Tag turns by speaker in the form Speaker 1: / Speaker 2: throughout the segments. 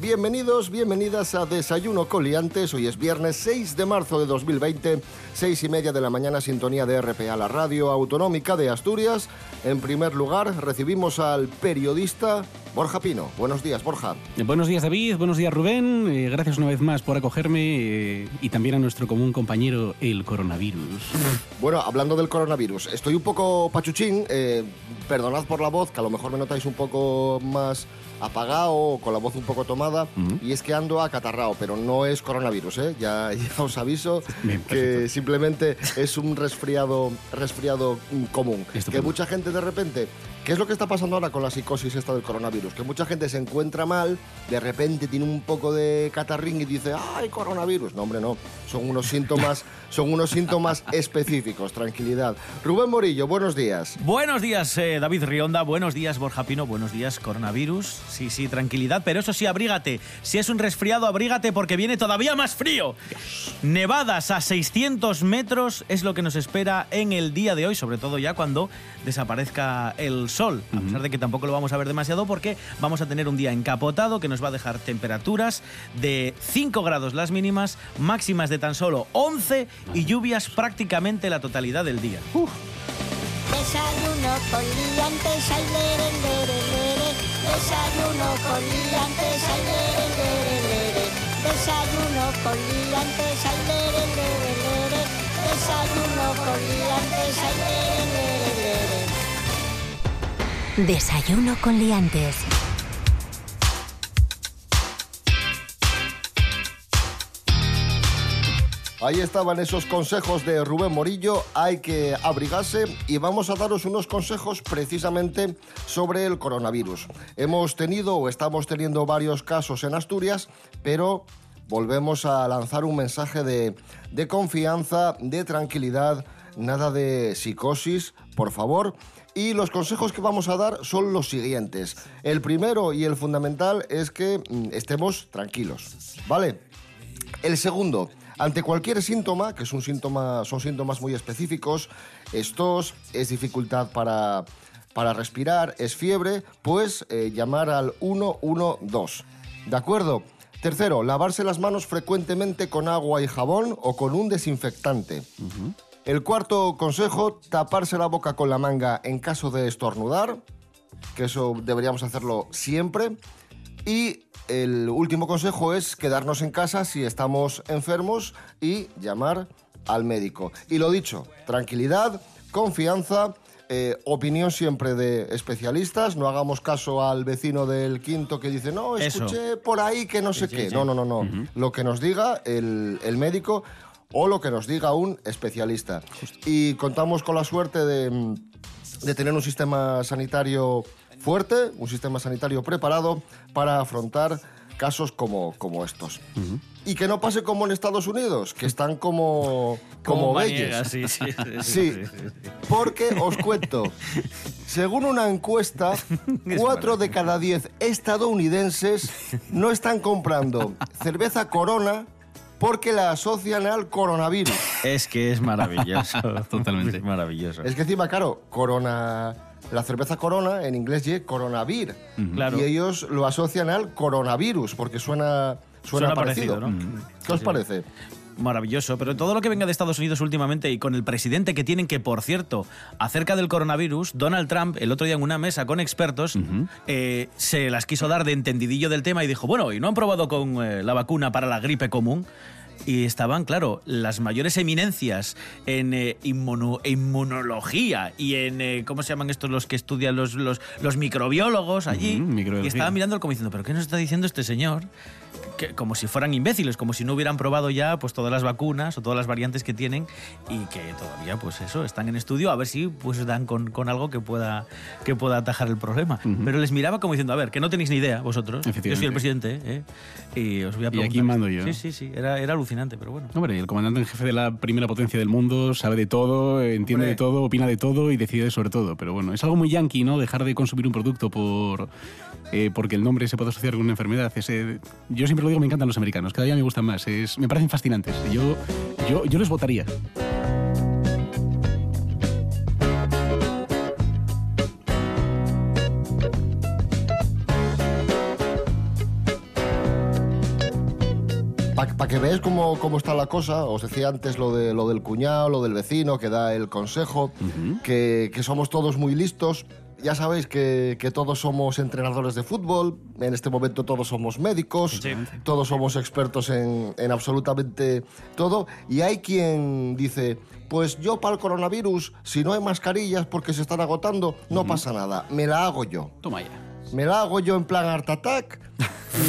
Speaker 1: bienvenidos, bienvenidas a Desayuno Coliantes. Hoy es viernes 6 de marzo de 2020, seis y media de la mañana, sintonía de RPA, la radio autonómica de Asturias. En primer lugar, recibimos al periodista Borja Pino. Buenos días, Borja.
Speaker 2: Eh, Buenos días, David. Buenos días, Rubén. Eh, gracias una vez más por acogerme eh, y también a nuestro común compañero, el coronavirus.
Speaker 1: Bueno, hablando del coronavirus, estoy un poco pachuchín, eh, perdonad por la voz, que a lo mejor me notáis un poco más apagado o con la voz un poco tomada, y es que ando acatarrado, pero no es coronavirus, ¿eh? ya, ya os aviso
Speaker 2: Bien,
Speaker 1: que
Speaker 2: perfecto.
Speaker 1: simplemente es un resfriado, resfriado mm, común. Que mucha gente de repente, ¿qué es lo que está pasando ahora con la psicosis esta del coronavirus? Que mucha gente se encuentra mal, de repente tiene un poco de catarrín y dice, ¡ay, coronavirus! No, hombre, no, son unos síntomas, son unos síntomas específicos, tranquilidad. Rubén Morillo, buenos días.
Speaker 3: Buenos días, eh, David Rionda. Buenos días, Borja Pino. Buenos días, coronavirus. Sí, sí, tranquilidad. Pero eso sí, abrígate. Si es un resfriado, abrígate porque viene todavía más frío. Nevadas a 600 metros es lo que nos espera en el día de hoy, sobre todo ya cuando desaparezca el sol. A pesar de que tampoco lo vamos a ver demasiado porque vamos a tener un día encapotado que nos va a dejar temperaturas de 5 grados las mínimas, máximas de tan solo 11 y lluvias prácticamente la totalidad del día.
Speaker 4: Desayuno con liantes, ay, lere, lere, lere. Desayuno con liantes, ay, lere, lere, lere. Desayuno con liantes, ay, lere, lere, lere. Desayuno con liantes, ay, lere, lere.
Speaker 5: Desayuno con Liantes.
Speaker 1: Ahí estaban esos consejos de Rubén Morillo, hay que abrigarse y vamos a daros unos consejos precisamente sobre el coronavirus. Hemos tenido o estamos teniendo varios casos en Asturias, pero volvemos a lanzar un mensaje de, de confianza, de tranquilidad, nada de psicosis, por favor. Y los consejos que vamos a dar son los siguientes. El primero y el fundamental es que mm, estemos tranquilos, ¿vale? El segundo, ante cualquier síntoma, que es un síntoma, son síntomas muy específicos, es tos, es dificultad para, para respirar, es fiebre, pues eh, llamar al 112. ¿De acuerdo? Tercero, lavarse las manos frecuentemente con agua y jabón o con un desinfectante. El cuarto consejo, taparse la boca con la manga en caso de estornudar, que eso deberíamos hacerlo siempre. Y el último consejo es quedarnos en casa si estamos enfermos y llamar al médico. Y lo dicho, tranquilidad, confianza, eh, opinión siempre de especialistas, no hagamos caso al vecino del quinto que dice, no,
Speaker 3: Eso.
Speaker 1: escuché por ahí que no sé
Speaker 3: sí,
Speaker 1: qué.
Speaker 3: sí.
Speaker 1: No, no, no, no. Lo que nos diga el, el médico o lo que nos diga un especialista. Y contamos con la suerte de, de tener un sistema sanitario fuerte, un sistema sanitario preparado para afrontar casos como, como estos. Y que no pase como en Estados Unidos, que están como, como,
Speaker 3: maniegas,
Speaker 1: belles.
Speaker 3: sí, sí, sí,
Speaker 1: Sí, porque os cuento, según una encuesta, cuatro de cada diez estadounidenses no están comprando cerveza Corona porque la asocian al coronavirus.
Speaker 3: Es que es maravilloso.
Speaker 2: Totalmente.
Speaker 3: Es maravilloso.
Speaker 1: Es que encima, claro, Corona, la cerveza Corona en inglés es coronavir.
Speaker 3: Claro.
Speaker 1: Y ellos lo asocian al coronavirus porque suena, suena,
Speaker 3: Suena
Speaker 1: parecido.
Speaker 3: parecido, ¿no?
Speaker 1: ¿Qué os
Speaker 3: Sí.
Speaker 1: parece?
Speaker 3: Maravilloso, pero todo lo que venga de Estados Unidos últimamente y con el presidente que tienen que, por cierto, acerca del coronavirus, Donald Trump, el otro día en una mesa con expertos, eh, se las quiso dar de entendidillo del tema y dijo, bueno, ¿y no han probado con eh, la vacuna para la gripe común? Y estaban, claro, las mayores eminencias en eh, inmuno- inmunología y en, eh, ¿cómo se llaman estos los que estudian los, los, los microbiólogos allí? Y estaban mirando como diciendo, ¿pero qué nos está diciendo este señor? Que- como si fueran imbéciles, como si no hubieran probado ya pues todas las vacunas o todas las variantes que tienen y que todavía pues eso están en estudio a ver si pues dan con, con algo que pueda que pueda atajar el problema. Pero les miraba como diciendo, a ver, que no tenéis ni idea vosotros. Yo soy el presidente, ¿eh? Y os voy a
Speaker 2: Y
Speaker 3: preguntar.
Speaker 2: aquí mando yo.
Speaker 3: Sí, sí, sí, era, era alucinante. alucinante, pero bueno.
Speaker 2: Hombre, el comandante en jefe de la primera potencia del mundo sabe de todo, entiende
Speaker 3: Hombre.
Speaker 2: de todo, opina de todo y decide sobre todo. Pero bueno, es algo muy yankee, ¿no? Dejar de consumir un producto por eh, porque el nombre se puede asociar con una enfermedad. Ese, yo siempre lo digo, me encantan los americanos, cada día me gustan más. Es, me parecen fascinantes. Yo, yo, yo les votaría.
Speaker 1: Para que veáis cómo, cómo está la cosa, os decía antes lo, de, lo del cuñado, lo del vecino que da el consejo, que, que somos todos muy listos. Ya sabéis que, que todos somos entrenadores de fútbol, en este momento todos somos médicos, todos somos expertos en, en absolutamente todo, y hay quien dice, pues yo para el coronavirus, si no hay mascarillas porque se están agotando, no pasa nada, me la hago yo.
Speaker 2: Toma ya.
Speaker 1: Me la hago yo en plan Art Attack.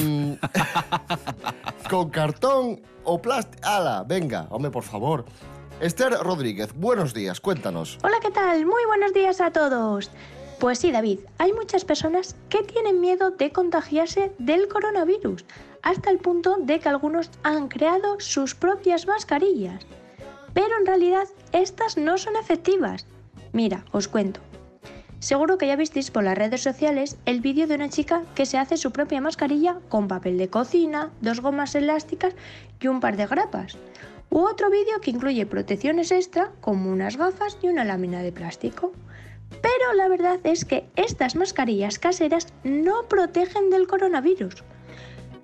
Speaker 1: mm, con cartón o plástico. ¡Hala! Venga, hombre, por favor. Esther Rodríguez, buenos días, cuéntanos.
Speaker 6: Hola, ¿qué tal? Muy buenos días a todos. Pues sí, David, hay muchas personas que tienen miedo de contagiarse del coronavirus, hasta el punto de que algunos han creado sus propias mascarillas. Pero en realidad estas no son efectivas. Mira, os cuento. Seguro que ya visteis por las redes sociales el vídeo de una chica que se hace su propia mascarilla con papel de cocina, dos gomas elásticas y un par de grapas. U otro vídeo que incluye protecciones extra como unas gafas y una lámina de plástico. Pero la verdad es que estas mascarillas caseras no protegen del coronavirus.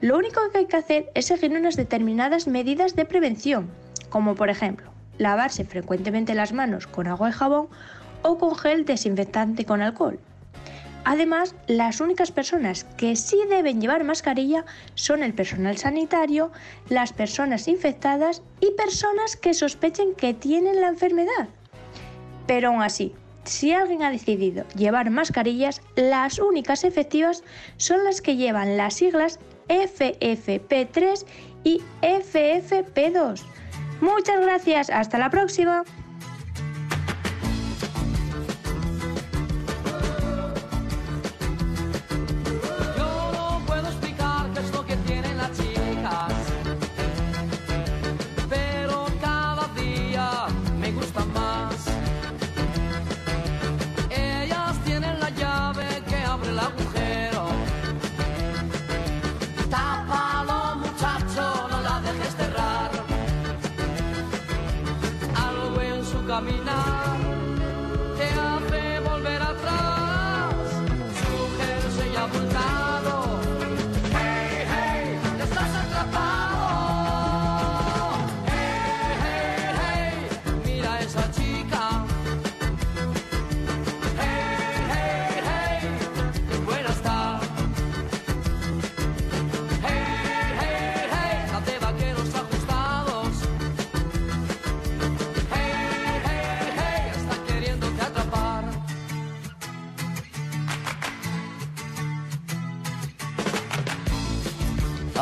Speaker 6: Lo único que hay que hacer es seguir unas determinadas medidas de prevención, como por ejemplo lavarse frecuentemente las manos con agua y jabón o con gel desinfectante con alcohol. Además, las únicas personas que sí deben llevar mascarilla son el personal sanitario, las personas infectadas y personas que sospechen que tienen la enfermedad. Pero aún así, si alguien ha decidido llevar mascarillas, las únicas efectivas son las que llevan las siglas FFP3 y FFP2. Muchas gracias, hasta la próxima.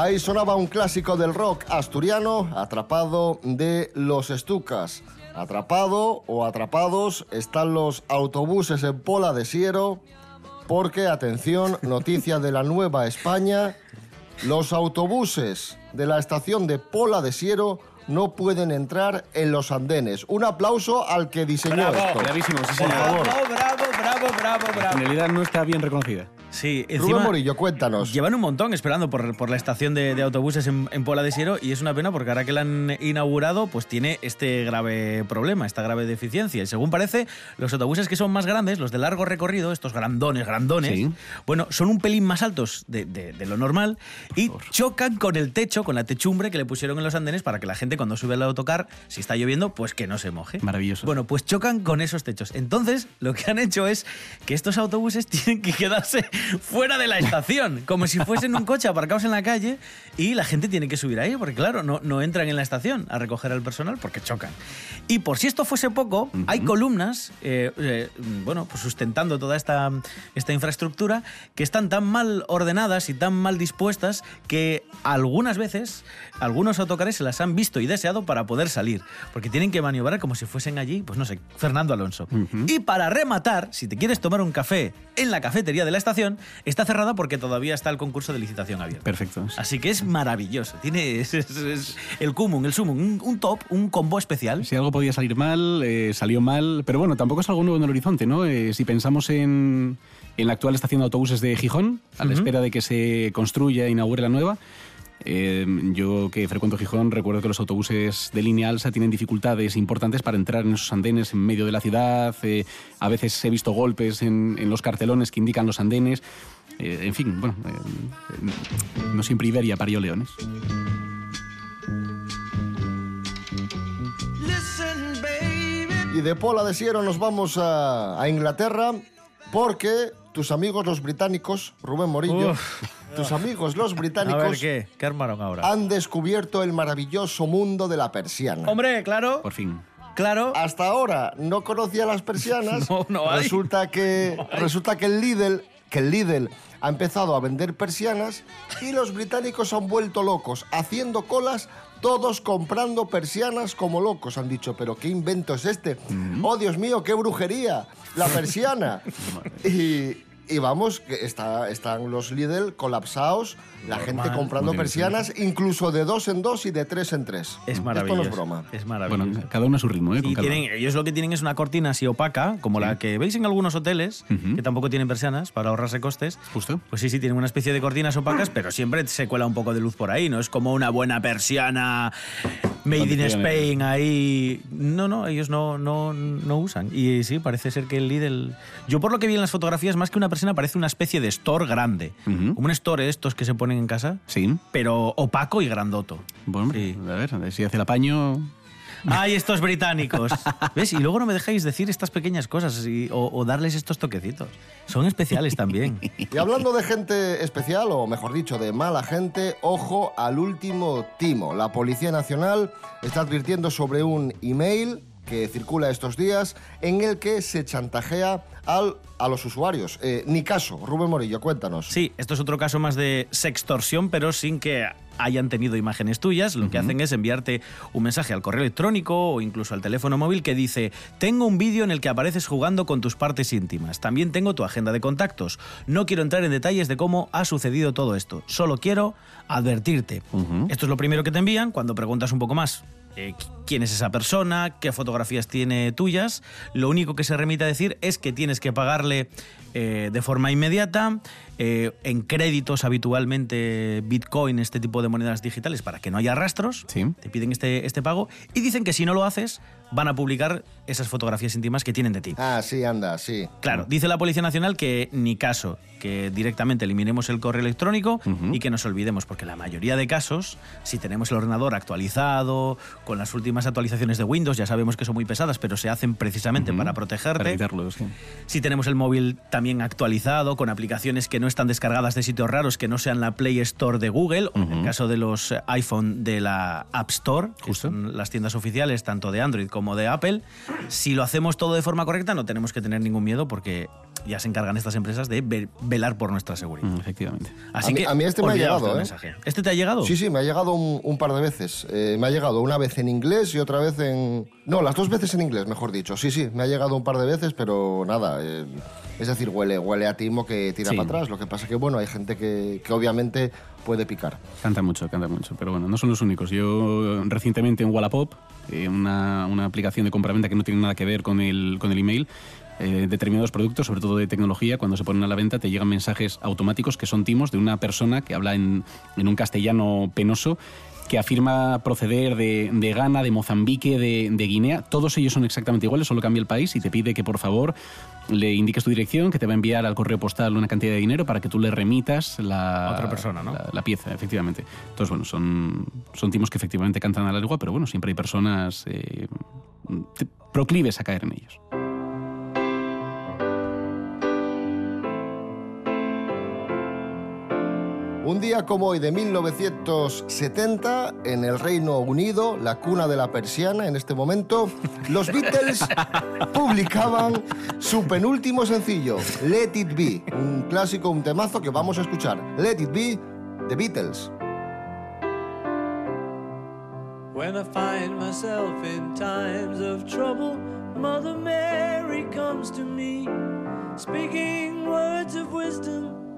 Speaker 1: Ahí sonaba un clásico del rock asturiano, atrapado de los estucas. Atrapado o atrapados están los autobuses en Pola de Siero, porque, atención, noticia de la Nueva España, los autobuses de la estación de Pola de Siero no pueden entrar en los andenes. Un aplauso al que diseñó
Speaker 3: Bravo,
Speaker 1: esto.
Speaker 2: bravísimo, sí,
Speaker 1: Por favor.
Speaker 3: Bravo, bravo, bravo, bravo,
Speaker 2: La
Speaker 3: bravo.
Speaker 2: finalidad no está bien reconocida.
Speaker 3: Sí,
Speaker 1: Rubén
Speaker 3: encima
Speaker 1: Morillo, cuéntanos.
Speaker 3: llevan un montón esperando por, por la estación de, de autobuses en, en Pola de Siero y es una pena porque ahora que la han inaugurado pues tiene este grave problema, esta grave deficiencia. Y según parece, los autobuses que son más grandes, los de largo recorrido, estos grandones, grandones,
Speaker 2: Sí.
Speaker 3: bueno, son un pelín más altos de, de- de lo normal y chocan con el techo, con la techumbre que le pusieron en los andenes para que la gente cuando sube al autocar, si está lloviendo, pues que no se moje.
Speaker 2: Maravilloso.
Speaker 3: Bueno, pues chocan con esos techos. Entonces, lo que han hecho es que estos autobuses tienen que quedarse fuera de la estación, como si fuesen un coche aparcados en la calle y la gente tiene que subir ahí, porque claro, no, no entran en la estación a recoger al personal porque chocan. Y por si esto fuese poco, hay columnas, eh, eh, bueno, pues sustentando toda esta, esta infraestructura que están tan mal ordenadas y tan mal dispuestas que algunas veces algunos autocares se las han visto y deseado para poder salir, porque tienen que maniobrar como si fuesen allí, pues no sé, Fernando Alonso. Y para rematar, si te quieres tomar un café en la cafetería de la estación, licitación. Está cerrada porque todavía está el concurso de licitación abierto.
Speaker 2: Perfecto.
Speaker 3: Así que es maravilloso. Tiene es, es- es el cumum, el sumum, un, un top, un combo especial.
Speaker 2: Si algo podía salir mal, eh, salió mal, pero bueno, tampoco es algo nuevo en el horizonte, ¿no? Eh, si pensamos en, en la actual estación de autobuses de Gijón, a la espera de que se construya e inaugure la nueva, eh, yo que frecuento Gijón recuerdo que los autobuses de línea alsa tienen dificultades importantes para entrar en esos andenes en medio de la ciudad, eh, a veces he visto golpes en, en los cartelones que indican los andenes, eh, en fin, bueno, eh, no siempre Iberia parió leones.
Speaker 1: Y de Pola de Siero nos vamos a, a Inglaterra porque tus amigos los británicos, Rubén Morillo, tus amigos los
Speaker 3: A
Speaker 1: británicos
Speaker 3: ver qué, qué armaron ahora.
Speaker 1: han descubierto el maravilloso mundo de la persiana.
Speaker 3: Hombre, claro,
Speaker 2: Por fin.
Speaker 3: claro.
Speaker 1: Hasta ahora no conocía las persianas.
Speaker 3: No, no hay.
Speaker 1: Resulta que resulta que el Lidl, que el Lidl ha empezado a vender persianas y los británicos han vuelto locos, haciendo colas, todos comprando persianas como locos. Han dicho, pero qué invento es este.
Speaker 3: Mm.
Speaker 1: Oh Dios mío, qué brujería, la persiana. y, y vamos, que está, están los Lidl colapsados, la gente comprando persianas, incluso de dos en dos y de tres en tres.
Speaker 3: Es maravilloso.
Speaker 1: Esto no es broma.
Speaker 3: Es maravilloso.
Speaker 2: Bueno, cada uno a su ritmo, ¿eh? Con
Speaker 3: Y
Speaker 2: calma.
Speaker 3: tienen, ellos lo que tienen es una cortina así opaca, como la que veis en algunos hoteles, que tampoco tienen persianas para ahorrarse costes.
Speaker 2: Justo.
Speaker 3: Pues sí, sí, tienen una especie de cortinas opacas, pero siempre se cuela un poco de luz por ahí, ¿no? Es como una buena persiana made in. Spain ahí. No, no, ellos no, no, no usan. Y sí, parece ser que el Lidl... Yo por lo que vi en las fotografías, más que una persiana, parece una especie de store grande. Como un store de estos que se ponen en casa,
Speaker 2: Sí.
Speaker 3: pero opaco y grandoto.
Speaker 2: Bueno,
Speaker 3: Sí.
Speaker 2: a ver, a ver si hace el apaño.
Speaker 3: ¡Ay, estos británicos! ¿Ves? Y luego no me dejáis decir estas pequeñas cosas y- o, o darles estos toquecitos. Son especiales también.
Speaker 1: Y hablando de gente especial, o mejor dicho, de mala gente, ojo al último timo. La Policía Nacional está advirtiendo sobre un email que circula estos días en el que se chantajea al, a los usuarios. Eh, ni caso, Rubén Morillo, cuéntanos.
Speaker 3: Sí, esto es otro caso más de sextorsión, pero sin que hayan tenido imágenes tuyas. Lo que hacen es enviarte un mensaje al correo electrónico o incluso al teléfono móvil que dice, tengo un vídeo en el que apareces jugando con tus partes íntimas. También tengo tu agenda de contactos. No quiero entrar en detalles de cómo ha sucedido todo esto. Solo quiero advertirte. Esto es lo primero que te envían cuando preguntas un poco más. eh, quién es esa persona, qué fotografías tiene tuyas. Lo único que se remite a decir es que tienes que pagarle eh, de forma inmediata, eh, en créditos habitualmente Bitcoin, este tipo de monedas digitales, para que no haya rastros.
Speaker 2: Sí.
Speaker 3: Te piden este, este pago y dicen que si no lo haces, van a publicar esas fotografías íntimas que tienen de ti.
Speaker 1: Ah, sí, anda, sí.
Speaker 3: Claro, dice la Policía Nacional que ni caso, que directamente eliminemos el correo electrónico y que nos olvidemos, porque la mayoría de casos, si tenemos el ordenador actualizado, con las últimas actualizaciones de Windows, ya sabemos que son muy pesadas, pero se hacen precisamente para protegerte.
Speaker 2: Para evitarlo, sí.
Speaker 3: Si tenemos el móvil también actualizado, con aplicaciones que no están descargadas de sitios raros, que no sean la Play Store de Google, o en el caso de los eh, iPhone de la App Store, que
Speaker 2: Justo.
Speaker 3: son las tiendas oficiales tanto de Android como de Apple, si lo hacemos todo de forma correcta no tenemos que tener ningún miedo porque ya se encargan estas empresas de ve- velar por nuestra seguridad.
Speaker 2: Mm, efectivamente.
Speaker 3: Así
Speaker 1: A mí-
Speaker 3: que
Speaker 1: a mí este me ha llegado,
Speaker 3: del
Speaker 1: ¿eh?
Speaker 3: mensaje. ¿Este te ha llegado?
Speaker 1: Sí, sí, me ha llegado un, un par de veces. Eh, me ha llegado una vez en inglés y otra vez en... No, las dos veces en inglés, mejor dicho. Sí, sí, me ha llegado un par de veces, pero nada. eh, es decir, huele, huele a timo que tira
Speaker 2: Sí.
Speaker 1: para atrás. Lo que pasa que, bueno, hay gente que, que obviamente puede picar.
Speaker 2: Canta mucho, canta mucho. Pero bueno, no son los únicos. Yo recientemente en Wallapop, eh, una, una aplicación de compraventa que no tiene nada que ver con el, con el email, eh, determinados productos, sobre todo de tecnología, cuando se ponen a la venta, te llegan mensajes automáticos que son timos de una persona que habla en, en un castellano penoso que afirma proceder de, de Ghana, de Mozambique, de, de Guinea. Todos ellos son exactamente iguales, solo cambia el país y te pide que por favor le indiques tu dirección, que te va a enviar al correo postal una cantidad de dinero para que tú le remitas la,
Speaker 3: otra persona, ¿no?
Speaker 2: la, la pieza, efectivamente. Entonces, bueno, son, son timos que efectivamente cantan a la lengua, pero bueno, siempre hay personas eh, proclives a caer en ellos.
Speaker 1: Un día como hoy de 1970, en el Reino Unido, la cuna de la persiana en este momento, los Beatles publicaban su penúltimo sencillo, Let It Be, un clásico, un temazo que vamos a escuchar. Let It Be, The Beatles.
Speaker 7: When I find myself in times of trouble, Mother Mary comes to me, speaking words words of wisdom,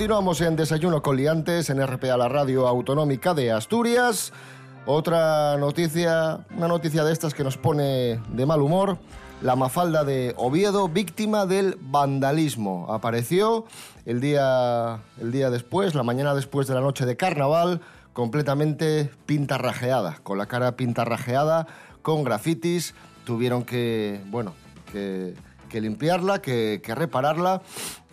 Speaker 1: Continuamos en Desayuno con Liantes en RPA, la radio autonómica de Asturias. Otra noticia, una noticia de estas que nos pone de mal humor. La Mafalda de Oviedo, víctima del vandalismo. Apareció el día, el día después, la mañana después de la noche de carnaval, completamente pintarrajeada, con la cara pintarrajeada, con grafitis. Tuvieron que, bueno, que, limpiarla, que repararla.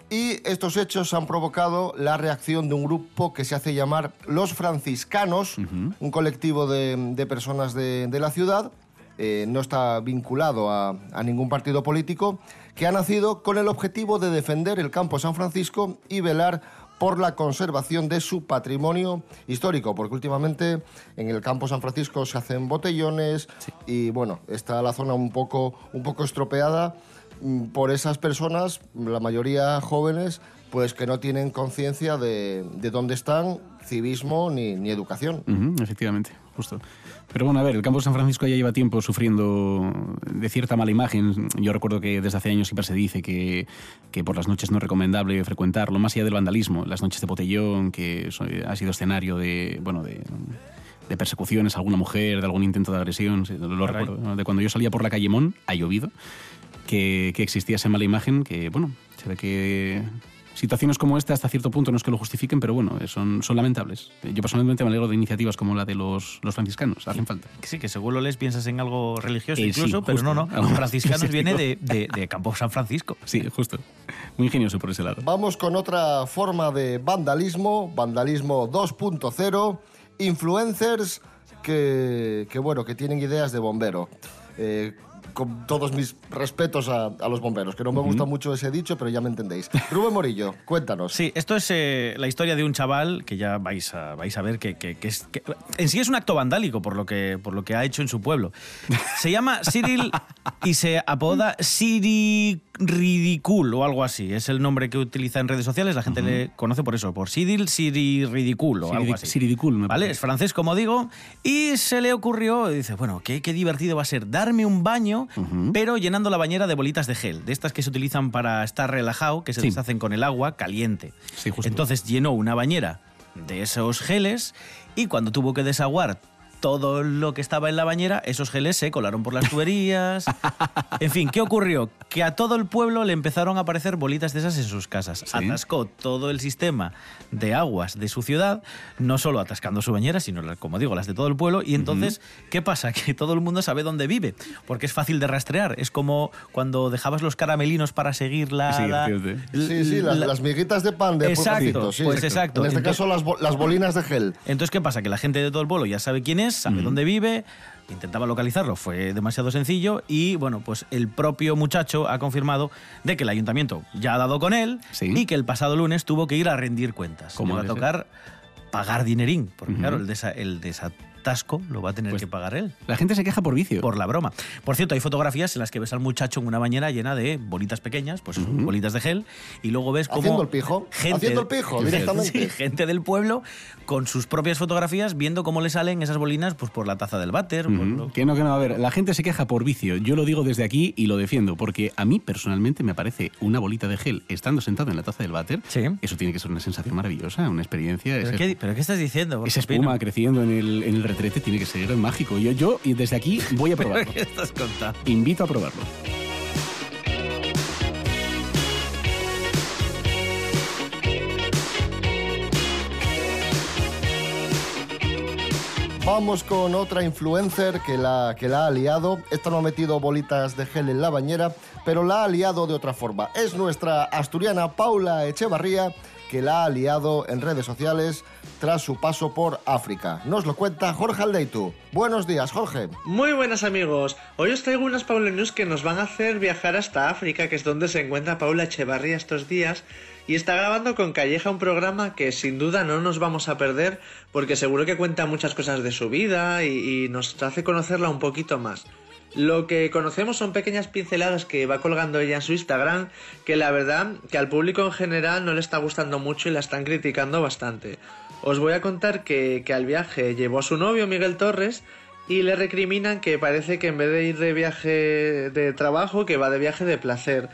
Speaker 1: Y estos hechos han provocado la reacción de un grupo que se hace llamar Los Franciscanos, un colectivo de, de personas de, de la ciudad, eh, no está vinculado a, a ningún partido político, que ha nacido con el objetivo de defender el campo San Francisco y velar por la conservación de su patrimonio histórico, porque últimamente en el campo San Francisco se hacen botellones y bueno, está la zona un poco, un poco estropeada por esas personas, la mayoría jóvenes, pues que no tienen conciencia de, de dónde están, civismo ni, ni educación.
Speaker 2: Ujú, efectivamente, justo. Pero bueno, a ver, el campo de San Francisco ya lleva tiempo sufriendo de cierta mala imagen. Yo recuerdo que desde hace años siempre se dice que, que por las noches no es recomendable frecuentarlo, más allá del vandalismo, las noches de botellón, que ha sido escenario de, bueno, de, de persecuciones a alguna mujer, de algún intento de agresión. lo
Speaker 3: Caray.
Speaker 2: recuerdo, de cuando yo salía por la calle Mon, ha llovido, que, que existía esa mala imagen, que bueno, se ve que situaciones como esta hasta cierto punto no es que lo justifiquen, pero bueno, eh, son, son lamentables. Yo personalmente me alegro de iniciativas como la de los, los franciscanos, hacen falta.
Speaker 3: Sí, que según lo lees piensas en algo religioso
Speaker 2: Eh, sí,
Speaker 3: incluso, pero
Speaker 2: justo.
Speaker 3: no, no. Franciscanos viene de, de, de Campo San Francisco.
Speaker 2: Sí, justo. Muy ingenioso por ese lado.
Speaker 1: Vamos con otra forma de vandalismo, vandalismo 2.0, influencers que, que, bueno, que tienen ideas de bombero. Eh, con todos mis respetos a, a los bomberos, que no me gusta mucho ese dicho, pero ya me entendéis. Rubén Morillo, cuéntanos.
Speaker 3: Sí, esto es eh, la historia de un chaval que ya vais a, vais a ver que, que- que es, que en sí es un acto vandálico por lo, que, por lo que ha hecho en su pueblo. Se llama Cyril y se apoda Siri Ridicul o algo así. Es el nombre que utiliza en redes sociales. La gente le conoce por eso, por Cyril Siri Ridicul o algo
Speaker 2: Siridi-
Speaker 3: así.
Speaker 2: Siridicul, me
Speaker 3: ¿Vale?
Speaker 2: parece.
Speaker 3: Es francés, como digo, y se le ocurrió, dice, bueno, qué, qué divertido va a ser darme un baño, pero llenando la bañera de bolitas de gel, de estas que se utilizan para estar relajado, que se
Speaker 2: Sí.
Speaker 3: deshacen con el agua caliente.
Speaker 2: Sí, justo.
Speaker 3: Entonces llenó una bañera de esos geles y cuando tuvo que desaguar todo lo que estaba en la bañera, esos geles se colaron por las tuberías. En fin, ¿qué ocurrió? Que a todo el pueblo le empezaron a aparecer bolitas de esas en sus casas. Atascó todo el sistema de aguas de su ciudad, no solo atascando su bañera, sino, como digo, las de todo el pueblo. Y entonces, ¿qué pasa? Que todo el mundo sabe dónde vive, porque es fácil de rastrear. Es como cuando dejabas los caramelinos para seguir la...
Speaker 2: Sí,
Speaker 3: la-.
Speaker 1: Sí, sí, las,
Speaker 3: la-
Speaker 1: las miguitas de pan de
Speaker 3: Exacto,
Speaker 1: sí.
Speaker 3: pues exacto.
Speaker 1: En este
Speaker 3: Entonces-
Speaker 1: caso, las, bo- las bolinas de gel.
Speaker 3: Entonces, ¿qué pasa? Que la gente de todo el pueblo ya sabe quién es, sabe dónde vive, intentaba localizarlo, fue demasiado sencillo y, bueno, pues el propio muchacho ha confirmado de que el ayuntamiento ya ha dado con él
Speaker 2: Sí.
Speaker 3: y que el pasado lunes tuvo que ir a rendir cuentas.
Speaker 2: Como
Speaker 3: va a tocar pagar dinerín, porque claro, el, desa- el atasco lo va a tener
Speaker 2: Pues-
Speaker 3: que pagar él.
Speaker 2: La gente se queja por vicio.
Speaker 3: Por la broma. Por cierto, hay fotografías en las que ves al muchacho en una bañera llena de bolitas pequeñas, pues bolitas de gel, y luego ves como.
Speaker 1: Haciendo el pijo. Haciendo el pijo, directamente.
Speaker 3: Sí, gente del pueblo con sus propias fotografías viendo cómo le salen esas bolinas pues por la taza del váter. por
Speaker 2: Ujú.
Speaker 3: lo-
Speaker 2: Que no, que no. A ver, la gente se queja por vicio. Yo lo digo desde aquí y lo defiendo, porque a mí personalmente me parece una bolita de gel estando sentado en la taza del váter.
Speaker 3: Sí.
Speaker 2: Eso tiene que ser una sensación maravillosa, una experiencia.
Speaker 3: ¿Pero
Speaker 2: ese-
Speaker 3: qué, pero qué estás diciendo?
Speaker 2: esa
Speaker 3: Pino?
Speaker 2: espuma creciendo en el, en el retrete tiene que ser mágico. Yo, yo y desde aquí voy a
Speaker 3: ¿Pero
Speaker 2: probarlo.
Speaker 3: qué estás contando?
Speaker 2: Invito a probarlo.
Speaker 1: Vamos con otra influencer que la, que la ha liado. Esta no ha metido bolitas de gel en la bañera, pero la ha liado de otra forma. Es nuestra asturiana Paula Echevarría que la ha liado en redes sociales tras su paso por África. Nos lo cuenta Jorge Aldeitu. Buenos días, Jorge.
Speaker 8: Muy buenas amigos, hoy os traigo unas Paula News que nos van a hacer viajar hasta África, que es donde se encuentra Paula Echevarría estos días, y está grabando con Calleja un programa que sin duda no nos vamos a perder, porque seguro que cuenta muchas cosas de su vida y, y nos hace conocerla un poquito más. Lo que conocemos son pequeñas pinceladas que va colgando ella en su Instagram, que la verdad que al público en general no le está gustando mucho y la están criticando bastante. Os voy a contar que, que al viaje llevó a su novio Miguel Torres y le recriminan que parece que en vez de ir de viaje de trabajo, que va de viaje de placer.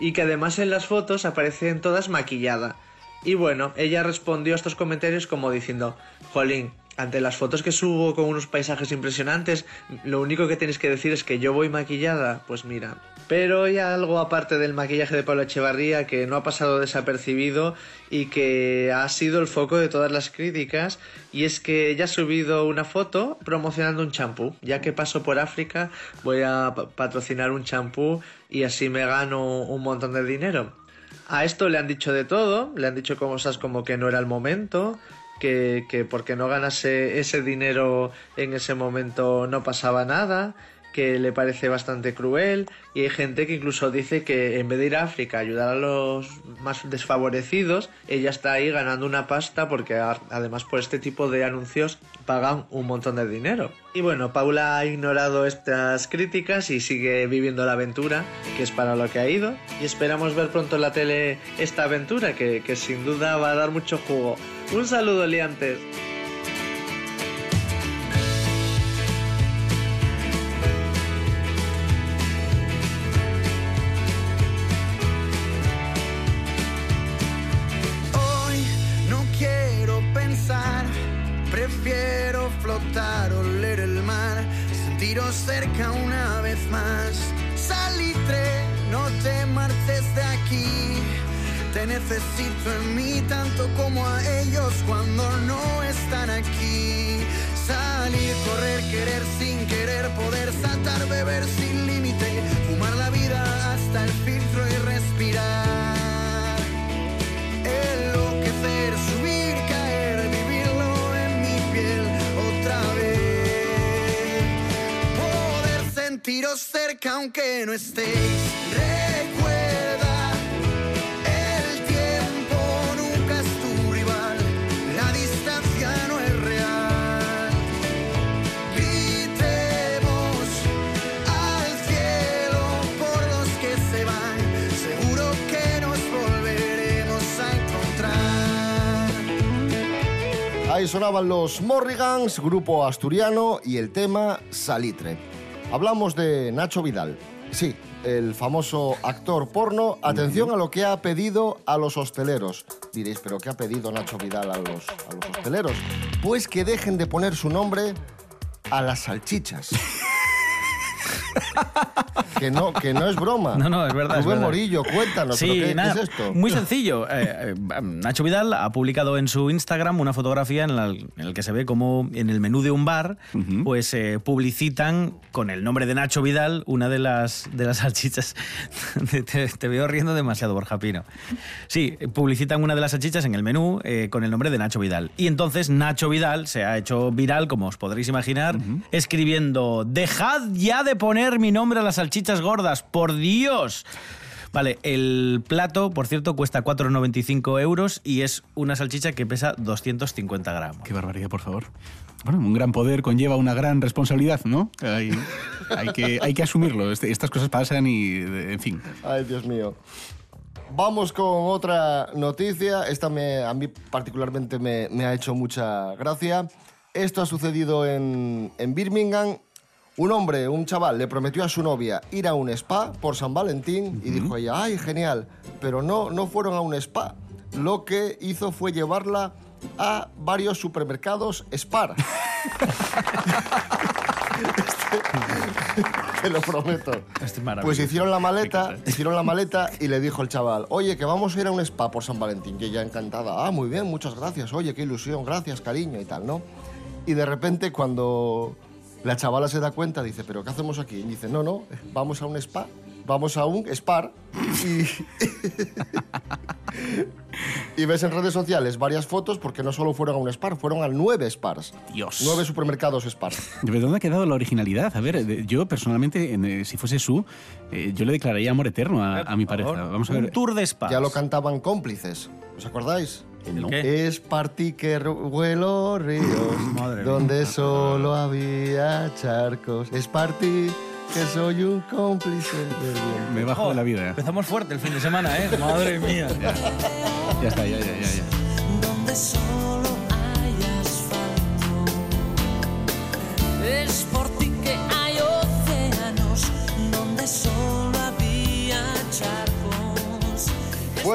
Speaker 8: Y que además en las fotos aparecen todas maquillada. Y bueno, ella respondió a estos comentarios como diciendo, Jolín, ante las fotos que subo con unos paisajes impresionantes, lo único que tienes que decir es que yo voy maquillada, pues mira. Pero hay algo aparte del maquillaje de Pablo Echevarría que no ha pasado desapercibido y que ha sido el foco de todas las críticas y es que ella ha subido una foto promocionando un champú. Ya que paso por África voy a pa- patrocinar un champú y así me gano un montón de dinero. A esto le han dicho de todo, le han dicho cosas como que no era el momento, que, que porque no ganase ese dinero en ese momento no pasaba nada, que le parece bastante cruel y hay gente que incluso dice que en vez de ir a África a ayudar a los más desfavorecidos, ella está ahí ganando una pasta porque además por este tipo de anuncios pagan un montón de dinero. Y bueno, Paula ha ignorado estas críticas y sigue viviendo la aventura, que es para lo que ha ido, y esperamos ver pronto en la tele esta aventura que, que sin duda va a dar mucho jugo. Un saludo, liantes.
Speaker 9: Necesito en mí tanto como a ellos cuando no están aquí. Salir, correr, querer sin querer, poder saltar, beber sin límite, fumar la vida hasta el filtro y respirar. Enloquecer, subir, caer, vivirlo en mi piel otra vez. Poder sentiros cerca aunque no estéis.
Speaker 1: Sonaban los Morrigans, grupo asturiano, y el tema Salitre. Hablamos de Nacho Vidal. Sí, el famoso actor porno. Atención a lo que ha pedido a los hosteleros. Diréis, ¿pero qué ha pedido Nacho Vidal a los, a los hosteleros? Pues que dejen de poner su nombre a las salchichas. Que, no, que no es broma.
Speaker 3: No, no, es verdad, es
Speaker 1: Rubén
Speaker 3: verdad.
Speaker 1: Morillo, cuéntanos, ¿pero
Speaker 3: Sí,
Speaker 1: qué, qué
Speaker 3: nada,
Speaker 1: es esto?
Speaker 3: Muy sencillo. Eh, eh, Nacho Vidal ha publicado en su Instagram una fotografía en la, en la que se ve como en el menú de un bar, pues eh, publicitan con el nombre de Nacho Vidal una de las, de las salchichas. te, veo riendo demasiado, Borja Pino. Sí, publicitan una de las salchichas en el menú eh, con el nombre de Nacho Vidal. Y entonces Nacho Vidal se ha hecho viral, como os podréis imaginar, escribiendo: Dejad ya de poner mi nombre a las salchichas gordas, por Dios. Vale, el plato, por cierto, cuesta 4,95 euros y es una salchicha que pesa 250 gramos.
Speaker 2: Qué barbaridad, por favor. Bueno, un gran poder conlleva una gran responsabilidad, ¿no? Hay, hay que, hay que asumirlo. Este- Estas cosas pasan y, en fin.
Speaker 1: Ay, Dios mío. Vamos con otra noticia. Esta me, a mí particularmente me, me ha hecho mucha gracia. Esto ha sucedido en, en Birmingham. Un hombre, un chaval, le prometió a su novia ir a un spa por San Valentín y dijo ella, ay, genial, pero no, no fueron a un spa. Lo que hizo fue llevarla a varios supermercados Spar. Te lo prometo.
Speaker 3: Este es maravilloso.
Speaker 1: Pues hicieron la maleta, hicieron la maleta y le dijo el chaval, oye, que vamos a ir a un spa por San Valentín. Y ella encantada, ah, muy bien, muchas gracias, oye, qué ilusión, gracias, cariño y tal, ¿no? Y de repente cuando la chavala se da cuenta, dice, pero ¿qué hacemos aquí? Y dice, no, no, vamos a un spa, vamos a un spar. Y, y ves en redes sociales varias fotos porque no solo fueron a un spar, fueron a nueve spars.
Speaker 2: Dios.
Speaker 1: Nueve supermercados spar.
Speaker 2: ¿De dónde ha quedado la originalidad? A ver, de- yo personalmente, en, eh, si fuese su, eh, yo le declararía amor eterno a, a mi pareja. Vamos a ver.
Speaker 3: Un tour de spa.
Speaker 1: Ya lo cantaban cómplices, ¿os acordáis?
Speaker 2: No.
Speaker 3: qué?
Speaker 1: Es partí que vuelo ríos,
Speaker 3: Madre
Speaker 1: donde solo había charcos. Es partí que soy un cómplice del bien.
Speaker 2: Me bajo de la vida.
Speaker 3: Empezamos fuerte el fin de semana, ¿eh? Madre mía.
Speaker 2: Ya está, ya, ya, ya. ya.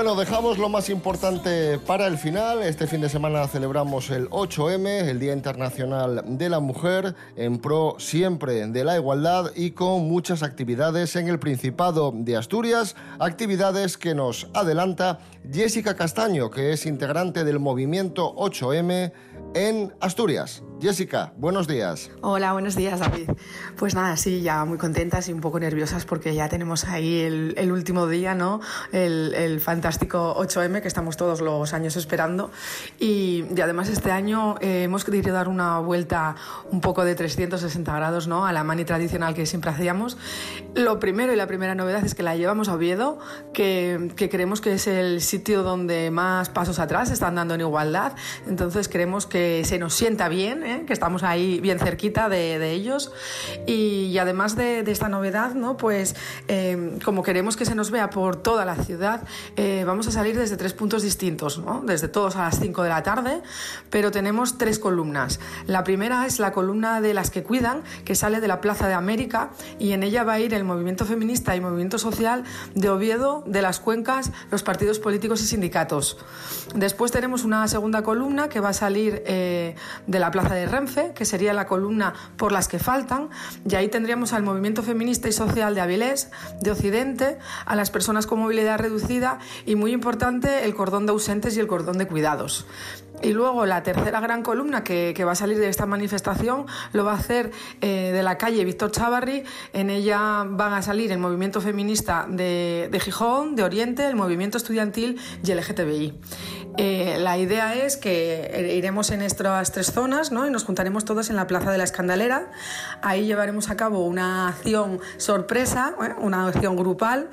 Speaker 1: Bueno, dejamos lo más importante para el final. Este fin de semana celebramos el 8M, el Día Internacional de la Mujer, en pro siempre de la igualdad y con muchas actividades en el Principado de Asturias, actividades que nos adelanta Jessica Castaño, que es integrante del movimiento 8M en Asturias. Jessica, buenos días.
Speaker 10: Hola, buenos días, David. Pues nada, sí, ya muy contentas y un poco nerviosas porque ya tenemos ahí el, último día, ¿no? El, fantástico 8M que estamos todos los años esperando. Y, además este año eh, hemos querido dar una vuelta un poco de 360 grados, ¿no? A la mani tradicional que siempre hacíamos. Lo primero y la primera novedad es que la llevamos a Oviedo, que, que creemos que es el sitio donde más pasos atrás están dando en igualdad. Entonces queremos que se nos sienta bien, ¿eh? que estamos ahí bien cerquita de, de ellos. Y, y además de, de esta novedad, ¿no? pues eh, como queremos que se nos vea por toda la ciudad, eh, vamos a salir desde tres puntos distintos, ¿no? desde todos a las 5 de la tarde, pero tenemos tres columnas. La primera es la columna de las que cuidan, que sale de la Plaza de América y en ella va a ir el movimiento feminista y movimiento social de Oviedo, de las cuencas, los partidos políticos y sindicatos. Después tenemos una segunda columna que va a salir eh, de la Plaza de Renfe, que sería la columna por las que faltan, y ahí tendríamos al movimiento feminista y social de Avilés, de Occidente, a las personas con movilidad reducida y, muy importante, el cordón de ausentes y el cordón de cuidados. Y luego la tercera gran columna que, va a salir de esta manifestación lo va a hacer eh, de la calle Víctor Chavarri. En ella van a salir el movimiento feminista de, de Gijón, de Oriente, el movimiento estudiantil y el LGTBI. Eh, la idea es que eh, iremos en estas tres zonas ¿no? y nos juntaremos todos en la Plaza de la Escandalera. Ahí llevaremos a cabo una acción sorpresa, ¿eh? una acción grupal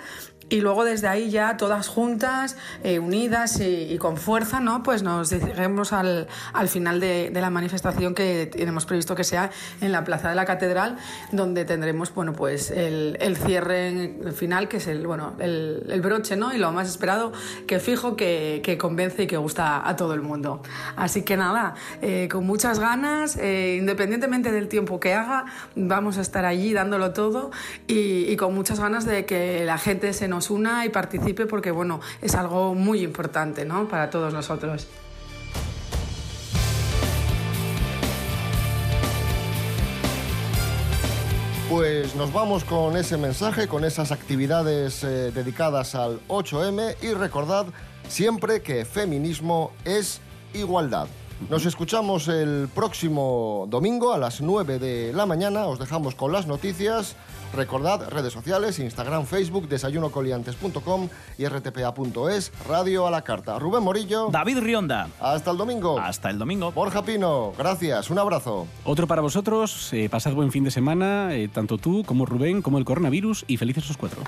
Speaker 10: y luego desde ahí ya todas juntas, eh, unidas y, y con fuerza, ¿no? Pues nos dirigimos al, al final de, de la manifestación que tenemos previsto que sea en la Plaza de la Catedral, donde tendremos, bueno, pues el, el cierre final, que es el, bueno, el, el broche, ¿no? Y lo más esperado, que fijo que, que convence y que gusta a todo el mundo. Así que nada, eh, con muchas ganas, eh, independientemente del tiempo que haga, vamos a estar allí dándolo todo y, y con muchas ganas de que la gente se una y participe porque bueno, es algo muy importante ¿no? para todos nosotros.
Speaker 1: Pues nos vamos con ese mensaje, con esas actividades eh, dedicadas al 8M y recordad siempre que feminismo es igualdad. Nos escuchamos el próximo domingo a las 9 de la mañana. Os dejamos con las noticias. Recordad redes sociales, Instagram, Facebook, desayunocoliantes.com y rtpa.es, radio a la carta. Rubén Morillo.
Speaker 3: David Rionda.
Speaker 1: Hasta el domingo.
Speaker 3: Hasta el domingo.
Speaker 1: Borja Pino, gracias. Un abrazo.
Speaker 2: Otro para vosotros. eh, pasad buen fin de semana, eh, tanto tú como Rubén, como el coronavirus, y felices los cuatro.